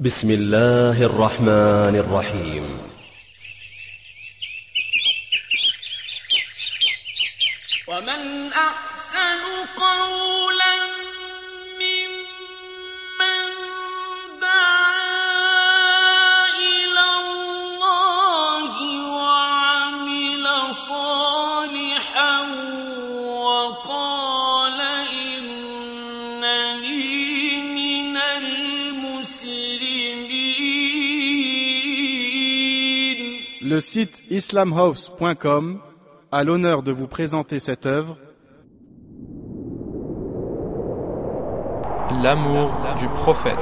بسم الله الرحمن الرحيم. ومن أحسن قولا Le site islamhouse.com a l'honneur de vous présenter cette œuvre L'amour du prophète.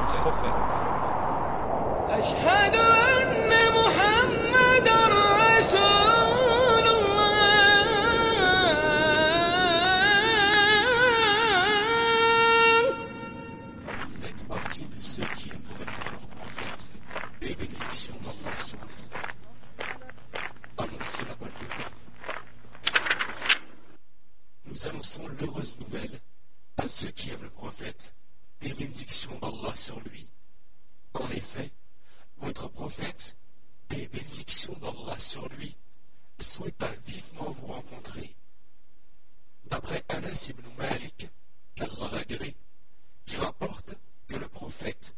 Annonçons l'heureuse nouvelle à ceux qui aiment le prophète et bénédiction d'Allah sur lui. En effet, votre prophète et bénédiction d'Allah sur lui souhaita vivement vous rencontrer. D'après Anas ibn Malik, qu'Allah qui rapporte que le prophète,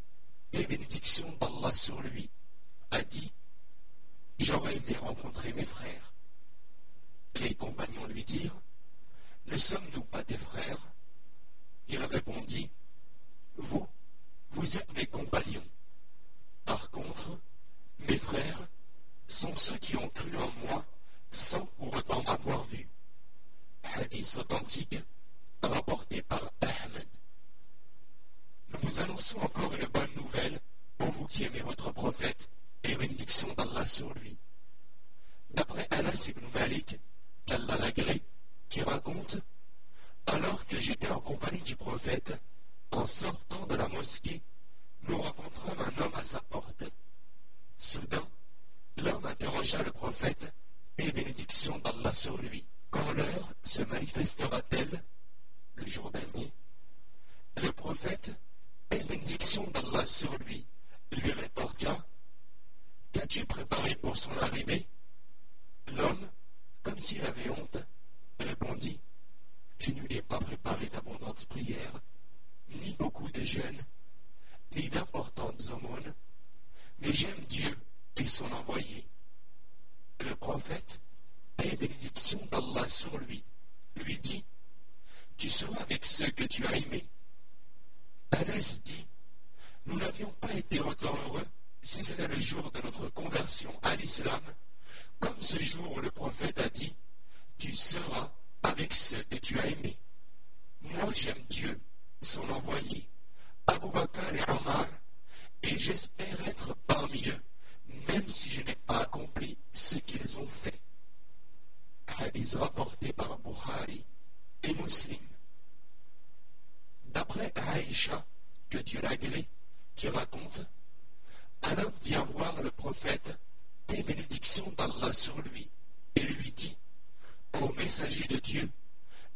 et bénédiction d'Allah sur lui, a dit J'aurais aimé rencontrer mes frères. Les compagnons lui dirent Ne sommes-nous pas tes frères? Il répondit Vous, vous êtes mes compagnons. Par contre, mes frères sont ceux qui ont cru en moi sans pour autant m'avoir vu. Hadith authentique rapporté par Ahmed. Nous vous annonçons encore une bonne nouvelle pour vous qui aimez votre prophète et bénédiction d'Allah sur lui. D'après Anas ibn Malik, qu'Allah l'agrée, qui raconte Alors que j'étais en compagnie du prophète, en sortant de la mosquée, nous rencontrâmes un homme à sa porte. Soudain, l'homme interrogea le et bénédiction d'Allah sur lui. Quand l'heure se manifestera-t-elle tu as aimés. Que Dieu l'agrée, qui raconte, un vient voir le prophète et bénédiction d'Allah sur lui, et lui dit Ô messager de Dieu,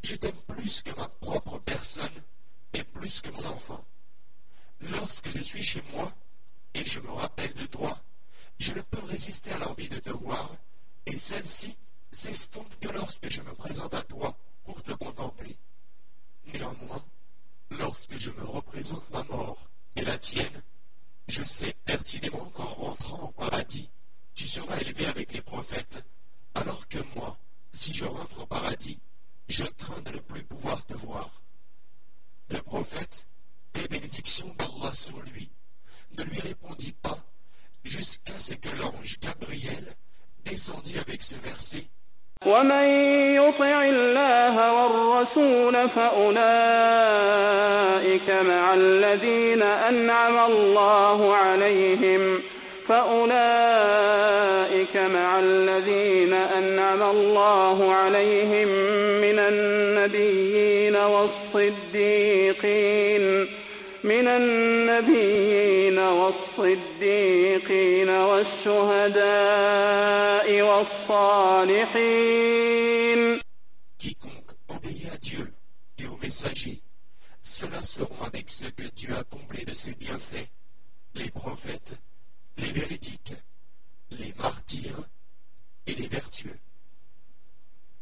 je t'aime plus que ma propre personne et plus que mon enfant. Lorsque je suis chez moi et je me rappelle de toi, je ne peux résister à l'envie de te voir, et celle-ci s'estompe que lorsque je me présente à toi pour te contempler. Néanmoins, lorsque je me représente ma mort et la tienne, je sais pertinemment qu'en rentrant au paradis, tu seras élevé avec les prophètes, alors que moi, si je rentre au paradis, je crains de ne plus pouvoir te voir. Le prophète, et bénédiction d'Allah sur lui, ne lui répondit pas jusqu'à ce que l'ange Gabriel descendit avec ce verset ومن يطع الله والرسول فأولئك مع الذين أنعم الله عليهم فأولئك مع الذين أنعم الله عليهم من النبيين والصديقين. من النبيين والصديقين والشهداء والصالحين Quiconque obéit à Dieu et aux messagers, ceux-là seront avec ceux que Dieu a comblés de ses bienfaits, les prophètes, les véridiques, les martyrs et les vertueux.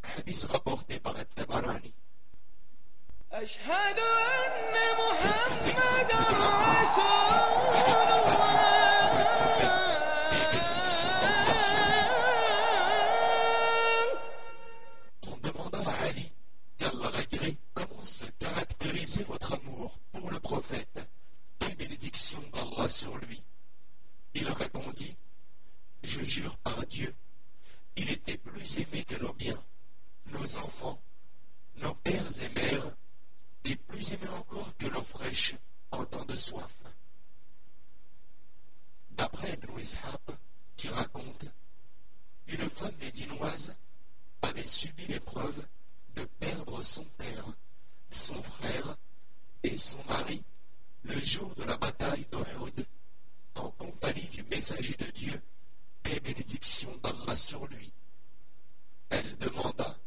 Hadith rapporté par Al-Tabarani. Qui raconte, une femme médinoise avait subi l'épreuve de perdre son père, son frère et son mari le jour de la bataille d'Uhud, en compagnie du messager de Dieu et bénédiction d'Allah sur lui. Elle demanda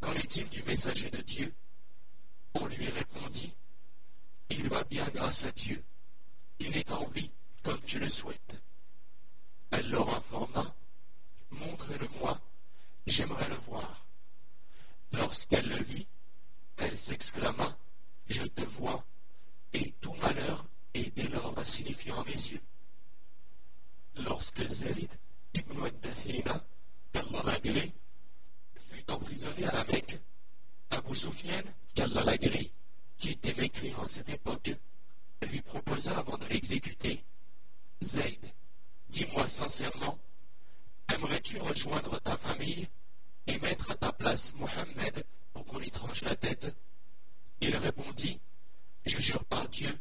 Qu'en est-il du messager de Dieu? On lui répondit Il va bien grâce à Dieu. Il est en vie comme tu le souhaites. Elle leur informa Montrez-le-moi, j'aimerais le voir le vit, elle s'exclama Je te vois, et tout malheur est dès lors insignifiant à mes yeux. Lorsque Zayd ibn Ad-Dathina, qu'Allah l'agrée, fut emprisonné à la Mecque, Abu Sufyan, qu'Allah l'agrée, qui était mécréant à cette époque, lui proposa avant de l'exécuter Zayd, dis-moi sincèrement, aimerais-tu rejoindre ta famille et mettre à ta place Mohammed pour qu'on lui tranche la tête Il répondit Je jure par Dieu,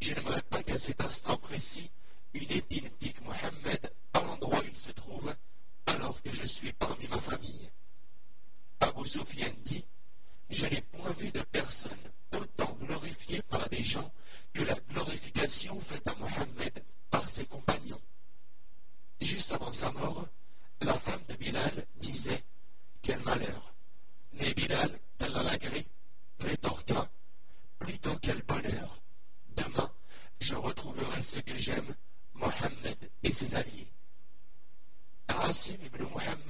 je n'aimerais pas qu'à cet instant précis, une épine pique Mohammed à l'endroit où il se trouve, alors que je suis parmi ma famille. Abu Sufyan dit Je n'ai point vu de personne autant glorifiée par des gens que la glorification faite à Mohammed par ses compagnons. Juste avant sa mort, la femme de Bilal disait Quel malheur Mais Bilal, qu'Allah l'agrée, rétorqua Plutôt quel bonheur Demain, je ce que j'aime, Mohammed et ses alliés. Asim ibn Mohammed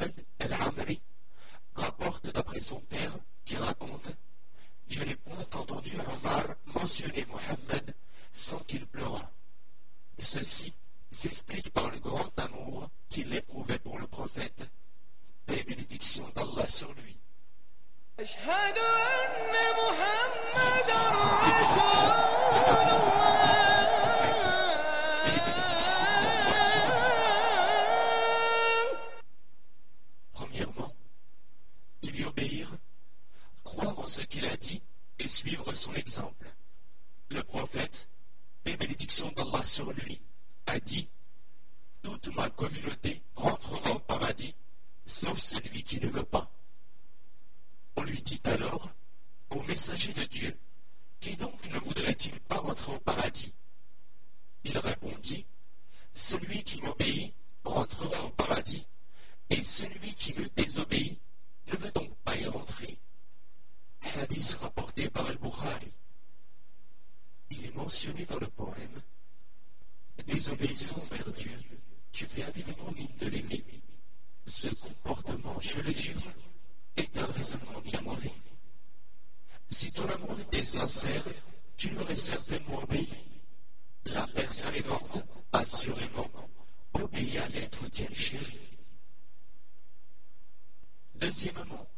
Il est mentionné dans le poème Désobéissant vers Dieu, tu fais avidement mine de l'aimer. Ce comportement, je le jure, est un raisonnement bien mauvais. Si ton amour était sincère, tu lui aurais certainement obéi. La personne est morte, assurément, obéit à l'être qu'elle chérit. Deuxièmement,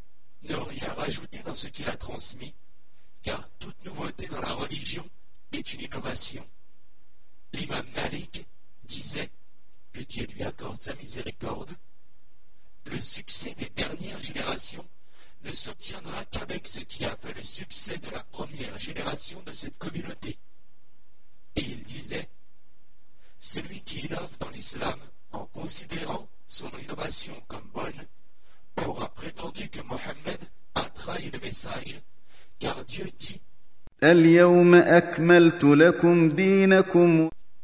ne rien rajouter dans ce qu'il a transmis, car toute nouveauté dans la religion L'imam Malik disait, que Dieu lui accorde sa miséricorde, le succès des dernières générations ne s'obtiendra qu'avec ce qui a fait le succès de la première génération de cette communauté. Et il disait, celui qui innove dans l'islam en considérant son innovation comme bonne, aura prétendu que Mohammed a trahi le message, car Dieu dit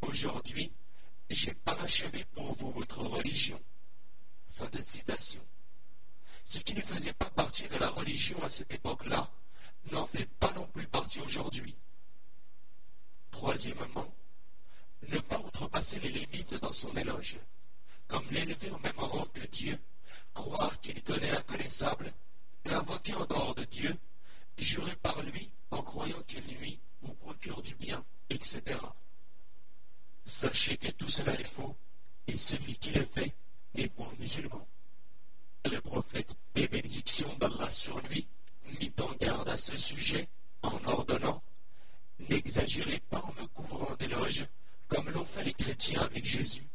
Aujourd'hui, j'ai parachevé pour vous votre religion. Fin de citation. Ce qui ne faisait pas partie de la religion à cette époque-là n'en fait pas non plus partie aujourd'hui. Troisièmement, ne pas dépasser les limites dans son éloge, comme l'élever au même rang que Dieu, croire qu'il connaît l'inconnaissable, l'invoquer en dehors de Dieu, jurer par lui en croyant qu'il nuit ou procure du bien, etc. Sachez que tout cela est faux, et celui qui le fait n'est point musulman. Le prophète, et bénédiction d'Allah sur lui, mit en garde à ce sujet en ordonnant N'exagérez pas en me couvrant d'éloges, comme l'ont fait les chrétiens avec Jésus.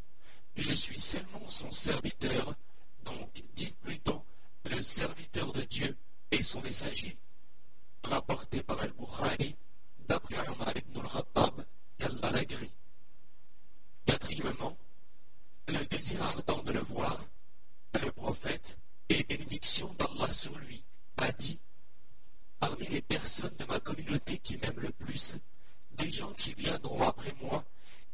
Je suis seulement son serviteur, donc dites plutôt le serviteur de Dieu et son messager. Rapporté par Al-Bukhari, d'après Omar ibn al-Khattab, qu'Allah l'agrée. Quatrièmement, le désir ardent de le voir, le prophète, et bénédiction d'Allah sur lui, a dit Parmi les personnes de ma communauté qui m'aiment le plus, des gens qui viendront après moi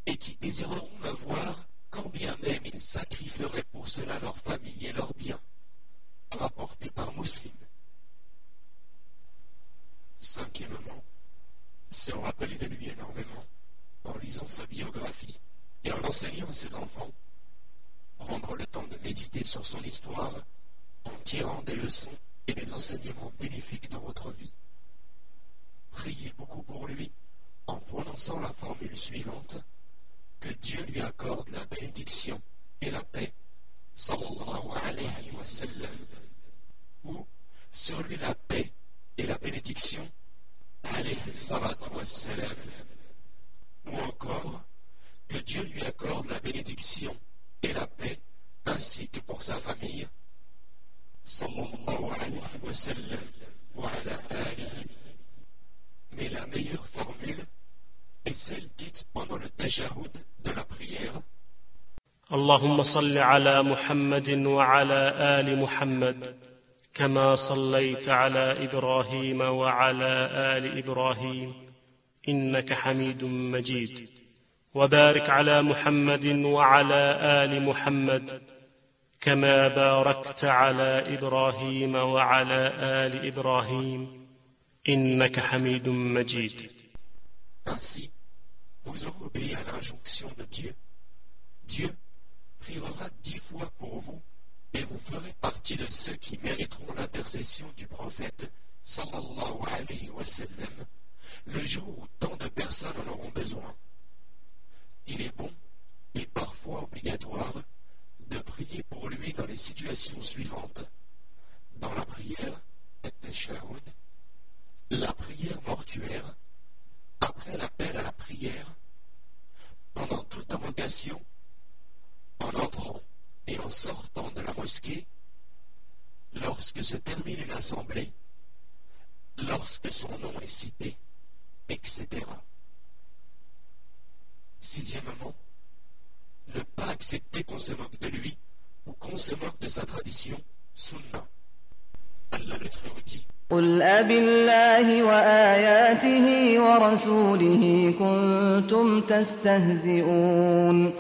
et qui désireront me voir, quand bien même ils sacrifieraient pour cela leur famille et leurs biens. Rapporté par Muslim. Cinquièmement, se rappeler de lui énormément en lisant sa biographie et en enseignant à ses enfants, prendre le temps de méditer sur son histoire en tirant des leçons et des enseignements bénéfiques dans votre vie. Priez beaucoup pour lui en prononçant la formule suivante que Dieu lui accorde la bénédiction et la paix, sallallahu alayhi wa sallam, ou sur lui la paix et la bénédiction, alayhi salatu wa sallam, ou encore que Dieu lui accorde la bénédiction et la paix, ainsi que pour sa famille, sallallahu alayhi wa sallam, wa ala alihi. Mais la meilleure formule est celle dite pendant le tajahoud de la prière. اللهم صل على محمد وعلى ال محمد كما صليت على إبراهيم وعلى آل إبراهيم إنك حميد مجيد وبارك على محمد وعلى آل محمد كما باركت على إبراهيم وعلى آل إبراهيم إنك حميد مجيد Ainsi, vous à l'injonction de Dieu. Dieu priera dix fois pour vous et vous ferez partie de ceux qui mériteront l'intercession du prophète sallallahu alayhi wa sallam le jour où tant de personnes en auront besoin. Il est bon et parfois obligatoire de prier pour lui dans les situations suivantes. Dans la prière, la prière mortuaire, après l'appel à la prière, pendant toute invocation, en sortant de la mosquée, lorsque se termine une assemblée, lorsque son nom est cité, etc. Sixièmement, ne pas accepter qu'on se moque de lui ou qu'on se moque de sa tradition, sunna. Allah le Très-Haut dit قل أبالله وآياته ورسوله كنتم تستهزئون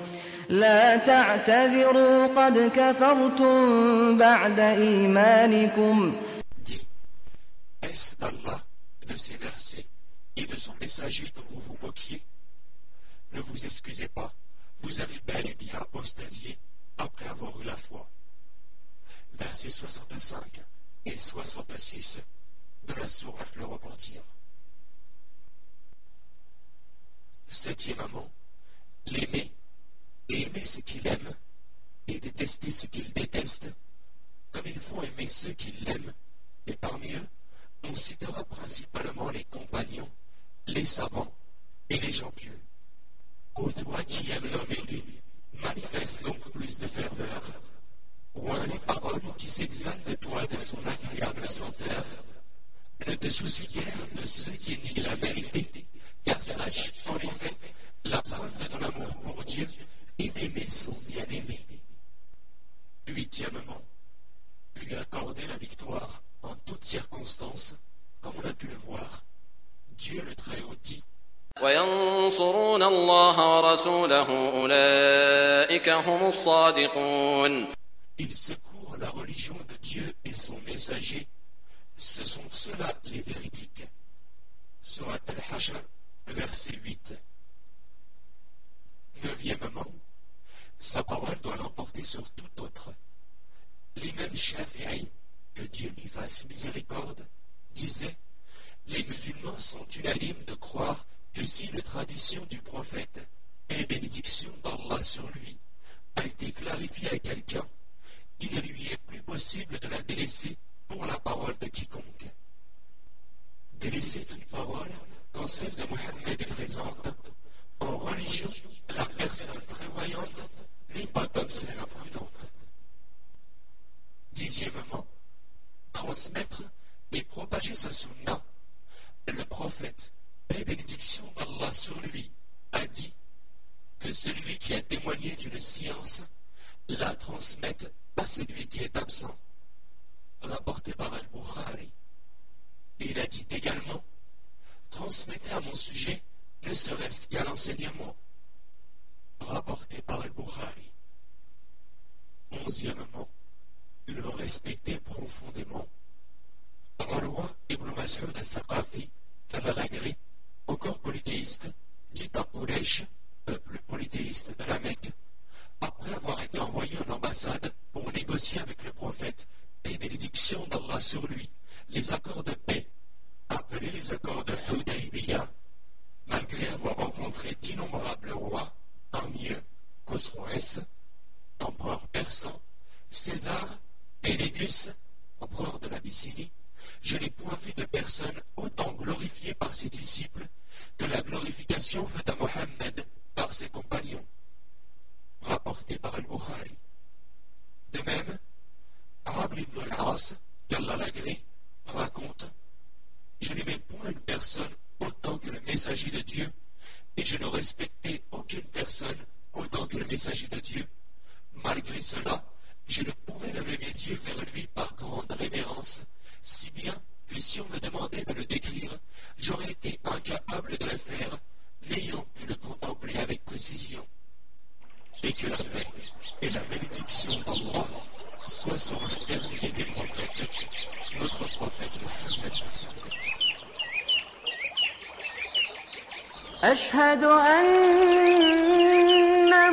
لا تعتذروا قد كفرتم بعد إيمانكم dit Est-ce d'Allah, de ses versets et de son messager dont vous vous moquiez Ne vous excusez pas, vous avez bel et bien apostasié après avoir eu la foi. Versets 65 et 66 de la sourate Le Repentir. Septièmement, l'aimer et aimer ce qu'il aime et détester ce qu'il déteste, comme il faut aimer ceux qui l'aiment, et parmi eux, on citera principalement les compagnons, les savants et les gens pieux. Ô toi qui aimes l'homme élu, manifeste donc plus de ferveur. Loin les paroles qui s'exaltent de toi de son agréable senteur. Ne te soucie guère de ceux qui nient la vérité, car sache, en effet, la preuve de ton amour pour Dieu et d'aimer son bien-aimé. Huitièmement, lui accorder la victoire en toutes circonstances, comme on a pu le voir. Dieu le Très-Haut dit Ils secourent la religion de Dieu et son messager. Ce sont ceux-là les véritiques. Surat al-Hashr, verset 8. Neuvièmement, sa parole doit l'emporter sur tout autre. L'imam Shafi'i, que Dieu lui fasse miséricorde, disait Les musulmans sont unanimes de croire que si une tradition du prophète et bénédiction d'Allah sur lui a été clarifiée à quelqu'un, il ne lui est plus possible de la délaisser pour la parole de quiconque. Délaisser toute parole quand celle de Mohammed est présente, en religion, la personne prévoyante pas comme. Dixièmement, transmettre et propager sa sunna. Le prophète, paix bénédiction d'Allah sur lui, a dit que celui qui a témoigné d'une science la transmette à celui qui est absent. Rapporté par Al-Bukhari. Il a dit également Transmettez à mon sujet ne serait-ce qu'à l'enseignement. Rapporté par Al-Bukhari. Onzièmement, le respecter profondément. Arwa ibn Mas'ud al-Thaqafi, Kabalagri, encore polythéiste, dit à Quraysh, peuple polythéiste de la Mecque, après avoir été envoyé en ambassade pour négocier avec le prophète et bénédiction d'Allah sur lui, les accords de paix, appelés les accords de Hudaybiyah, malgré avoir rencontré d'innombrables rois, parmi eux Khosroès, empereur persan, César et Légus, empereur de l'Abyssinie, je n'ai point vu de personne autant glorifiée par ses disciples que la glorification faite à Mohammed par ses compagnons, rapporté par Al-Bukhari. De même, Rabbi ibn al-As, qu'Allah l'agrée, raconte Je n'aimais point une personne autant que le messager de Dieu, et je ne respectais aucune personne autant que le messager de Dieu. Malgré cela, je ne pouvais lever mes yeux vers lui par grande révérence, si bien que si on me demandait de le décrire, j'aurais été incapable de le faire, n'ayant pu le contempler avec précision. Et que la paix et la bénédiction d'Allah soient sur le dernier des prophètes, notre prophète Mohammed. أشهد أن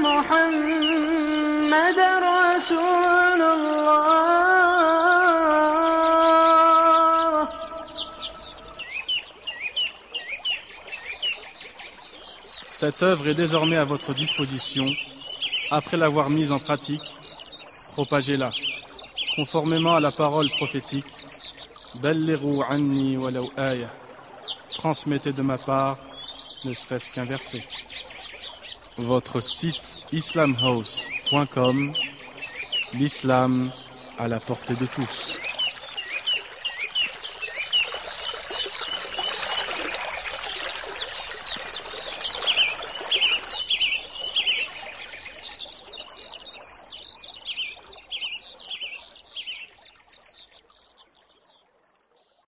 محمد رسول الله Cette œuvre est désormais à votre disposition. Après l'avoir mise en pratique, propagez-la. Conformément à la parole prophétique, anni walau aya. Transmettez de ma part, ne serait-ce qu'un verset. Votre site islamhouse.com, l'islam à la portée de tous.